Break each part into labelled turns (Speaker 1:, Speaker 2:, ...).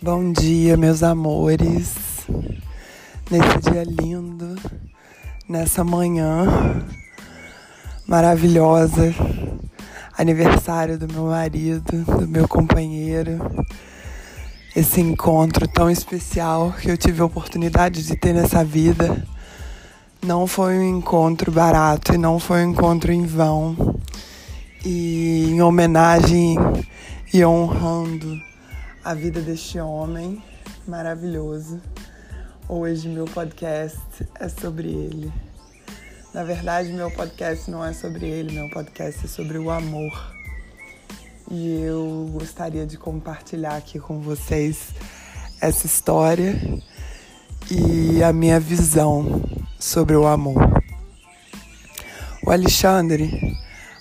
Speaker 1: Bom dia, meus amores. Nesse dia lindo, nessa manhã maravilhosa, aniversário do meu marido, do meu companheiro. Esse encontro tão especial que eu tive a oportunidade de ter nessa vida. Não foi um encontro barato e não foi um encontro em vão. E em homenagem e honrando a vida deste homem maravilhoso. Hoje meu podcast é sobre ele. Na verdade, meu podcast não é sobre ele, meu podcast é sobre o amor. E eu gostaria de compartilhar aqui com vocês essa história e a minha visão sobre o amor. O Alexandre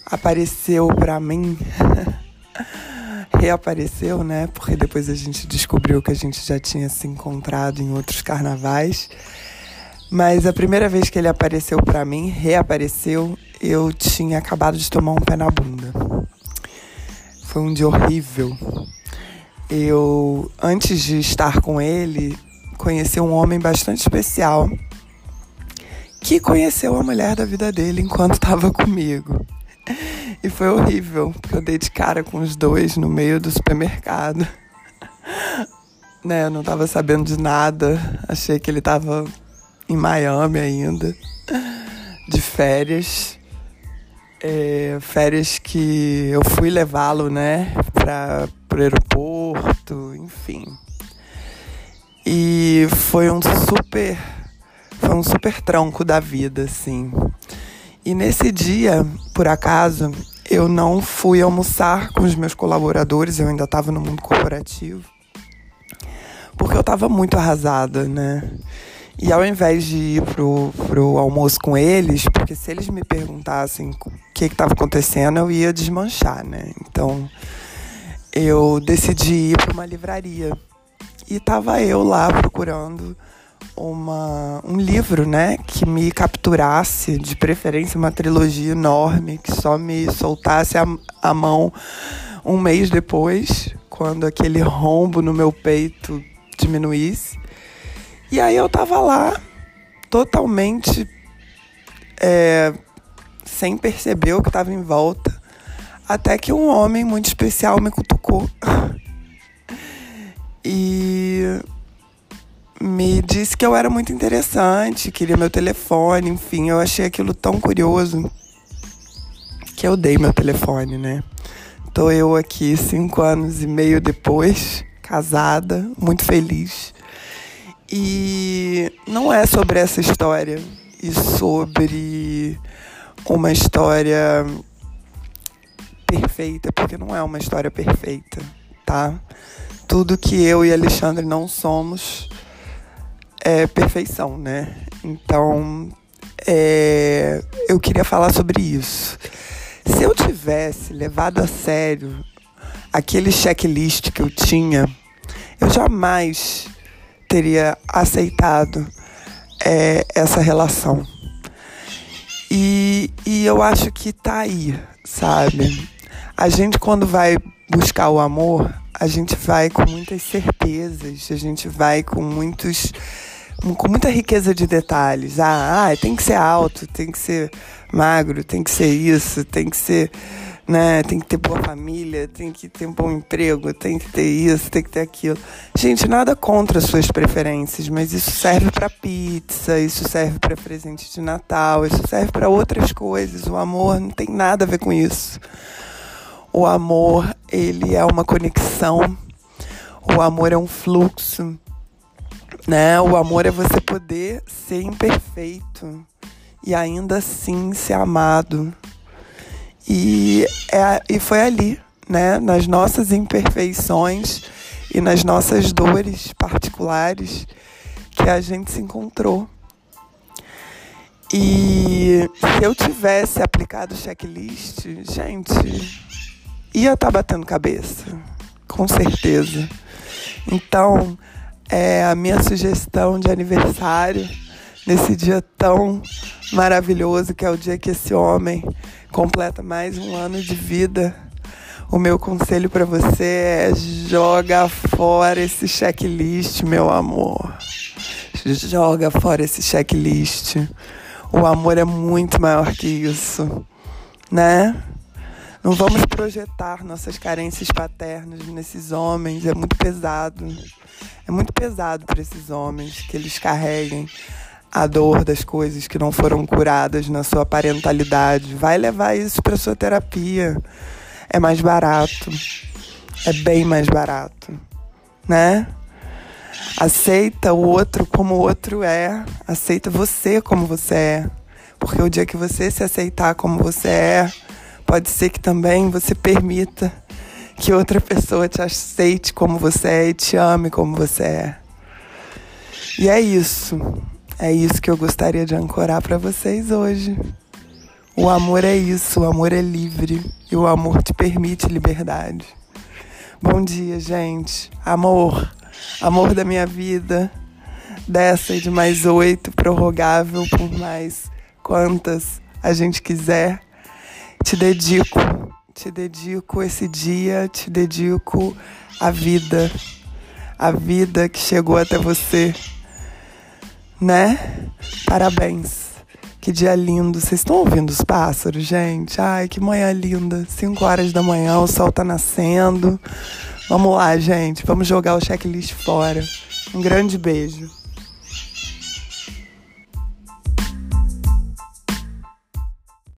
Speaker 1: apareceu para mim reapareceu, né? Porque depois a gente descobriu que a gente já tinha se encontrado em outros carnavais. Mas a primeira vez que ele apareceu para mim, reapareceu, eu tinha acabado de tomar um pé na bunda. Foi um dia horrível. Eu, antes de estar com ele, conheci um homem bastante especial que conheceu a mulher da vida dele enquanto estava comigo. E foi horrível, porque eu dei de cara com os dois no meio do supermercado. né, eu não tava sabendo de nada. Achei que ele tava em Miami ainda, de férias. É, férias que eu fui levá-lo, né, para o aeroporto, enfim. E foi um super, foi um super tronco da vida, assim. E nesse dia, por acaso, eu não fui almoçar com os meus colaboradores, eu ainda estava no mundo corporativo, porque eu estava muito arrasada, né? E ao invés de ir pro, pro almoço com eles, porque se eles me perguntassem o que estava acontecendo, eu ia desmanchar, né? Então eu decidi ir para uma livraria. E tava eu lá procurando uma, um livro, né, que me capturasse, de preferência uma trilogia enorme, que só me soltasse a, a mão um mês depois, quando aquele rombo no meu peito diminuísse. E aí eu tava lá, totalmente é, sem perceber o que estava em volta, até que um homem muito especial me cutucou. disse que eu era muito interessante, queria meu telefone, enfim, eu achei aquilo tão curioso que eu dei meu telefone, né? Tô eu aqui cinco anos e meio depois, casada, muito feliz. E não é sobre essa história e sobre uma história perfeita, porque não é uma história perfeita, tá? Tudo que eu e Alexandre não somos é perfeição, né? Então, é, eu queria falar sobre isso. Se eu tivesse levado a sério aquele checklist que eu tinha, eu jamais teria aceitado é, essa relação. E, e eu acho que tá aí, sabe? A gente, quando vai buscar o amor, a gente vai com muitas certezas, a gente vai com muitos com muita riqueza de detalhes. Ah, ah, tem que ser alto, tem que ser magro, tem que ser isso, tem que ser, né, tem que ter boa família, tem que ter um bom emprego, tem que ter isso, tem que ter aquilo. Gente, nada contra as suas preferências, mas isso serve para pizza, isso serve para presente de Natal, isso serve para outras coisas. O amor não tem nada a ver com isso. O amor, ele é uma conexão. O amor é um fluxo né? O amor é você poder ser imperfeito e ainda assim ser amado. E, é, e foi ali, né? Nas nossas imperfeições e nas nossas dores particulares que a gente se encontrou. E se eu tivesse aplicado o checklist, gente, ia estar tá batendo cabeça, com certeza. Então, é a minha sugestão de aniversário nesse dia tão maravilhoso que é o dia que esse homem completa mais um ano de vida. o meu conselho para você é joga fora esse checklist, meu amor. Joga fora esse checklist. O amor é muito maior que isso, né? Não vamos projetar nossas carências paternas nesses homens, é muito pesado. É muito pesado para esses homens que eles carreguem a dor das coisas que não foram curadas na sua parentalidade. Vai levar isso para sua terapia. É mais barato. É bem mais barato, né? Aceita o outro como o outro é. Aceita você como você é. Porque o dia que você se aceitar como você é, pode ser que também você permita que outra pessoa te aceite como você é e te ame como você é. E é isso. É isso que eu gostaria de ancorar para vocês hoje. O amor é isso, o amor é livre e o amor te permite liberdade. Bom dia, gente. Amor, amor da minha vida, dessa e de mais oito, prorrogável por mais quantas a gente quiser. Te dedico, te dedico esse dia, te dedico a vida, a vida que chegou até você, né? Parabéns. Que dia lindo. Vocês estão ouvindo os pássaros, gente? Ai, que manhã linda. 5 horas da manhã, o sol tá nascendo. Vamos lá, gente. Vamos jogar o checklist fora. Um grande beijo.